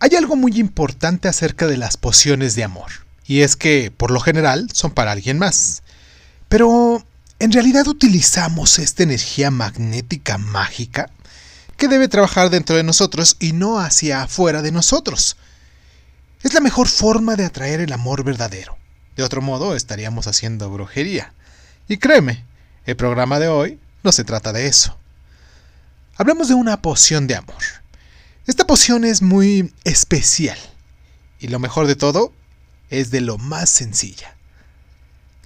Hay algo muy importante acerca de las pociones de amor, y es que, por lo general, son para alguien más. Pero, ¿en realidad utilizamos esta energía magnética mágica? que debe trabajar dentro de nosotros y no hacia afuera de nosotros. Es la mejor forma de atraer el amor verdadero. De otro modo, estaríamos haciendo brujería. Y créeme, el programa de hoy no se trata de eso. Hablamos de una poción de amor. Esta poción es muy especial. Y lo mejor de todo, es de lo más sencilla.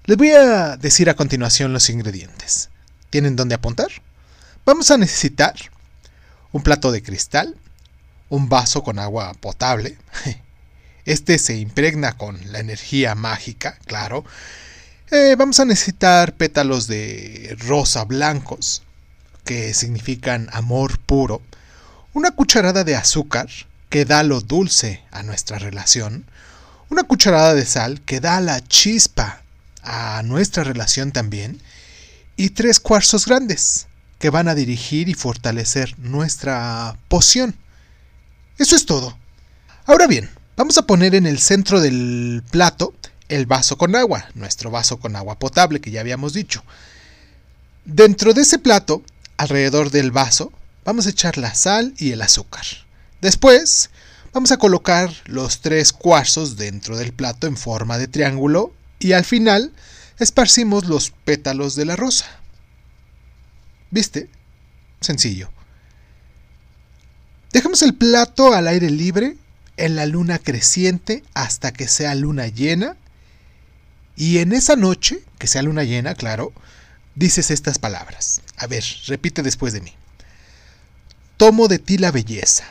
Les voy a decir a continuación los ingredientes. ¿Tienen dónde apuntar? Vamos a necesitar un plato de cristal, un vaso con agua potable. Este se impregna con la energía mágica, claro. Eh, vamos a necesitar pétalos de rosa blancos, que significan amor puro. Una cucharada de azúcar, que da lo dulce a nuestra relación. Una cucharada de sal, que da la chispa a nuestra relación también. Y tres cuarzos grandes, que van a dirigir y fortalecer nuestra poción. Eso es todo. Ahora bien, vamos a poner en el centro del plato el vaso con agua, nuestro vaso con agua potable que ya habíamos dicho. Dentro de ese plato, alrededor del vaso, vamos a echar la sal y el azúcar. Después, vamos a colocar los tres cuarzos dentro del plato en forma de triángulo y al final esparcimos los pétalos de la rosa. ¿Viste? Sencillo. Dejamos el plato al aire libre en la luna creciente hasta que sea luna llena. Y en esa noche, que sea luna llena, claro, dices estas palabras. A ver, repite después de mí. Tomo de ti la belleza,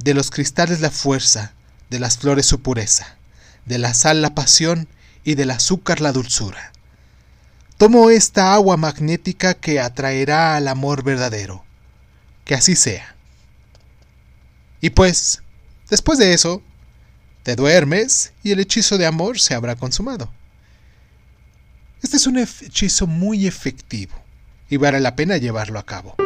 de los cristales la fuerza, de las flores su pureza, de la sal la pasión y del azúcar la dulzura. Tomo esta agua magnética que atraerá al amor verdadero. Que así sea. Y pues, después de eso, te duermes y el hechizo de amor se habrá consumado. Este es un hechizo muy efectivo y vale la pena llevarlo a cabo.